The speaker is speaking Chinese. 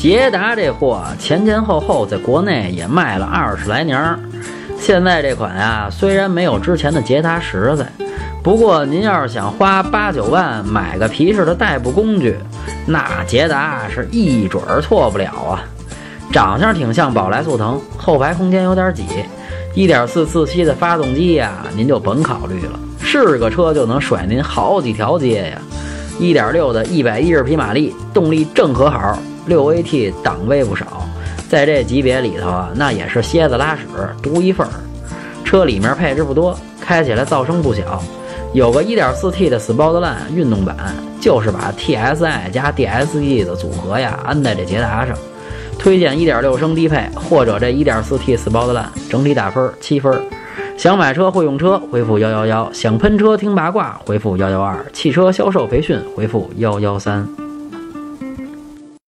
捷达这货前前后后在国内也卖了二十来年儿，现在这款啊虽然没有之前的捷达实在，不过您要是想花八九万买个皮实的代步工具，那捷达是一准儿错不了啊。长相挺像宝来速腾，后排空间有点挤，1.4自吸的发动机呀，您就甭考虑了，是个车就能甩您好几条街呀。1.6的110匹马力，动力正可好。六 AT 档位不少，在这级别里头啊，那也是蝎子拉屎独一份儿。车里面配置不多，开起来噪声不小。有个 1.4T 的 Sportline 运动版，就是把 TSI 加 DSG 的组合呀安在这捷达上。推荐1.6升低配或者这 1.4T Sportline，整体打分七分。想买车会用车，回复幺幺幺；想喷车听八卦，回复幺幺二；汽车销售培训，回复幺幺三。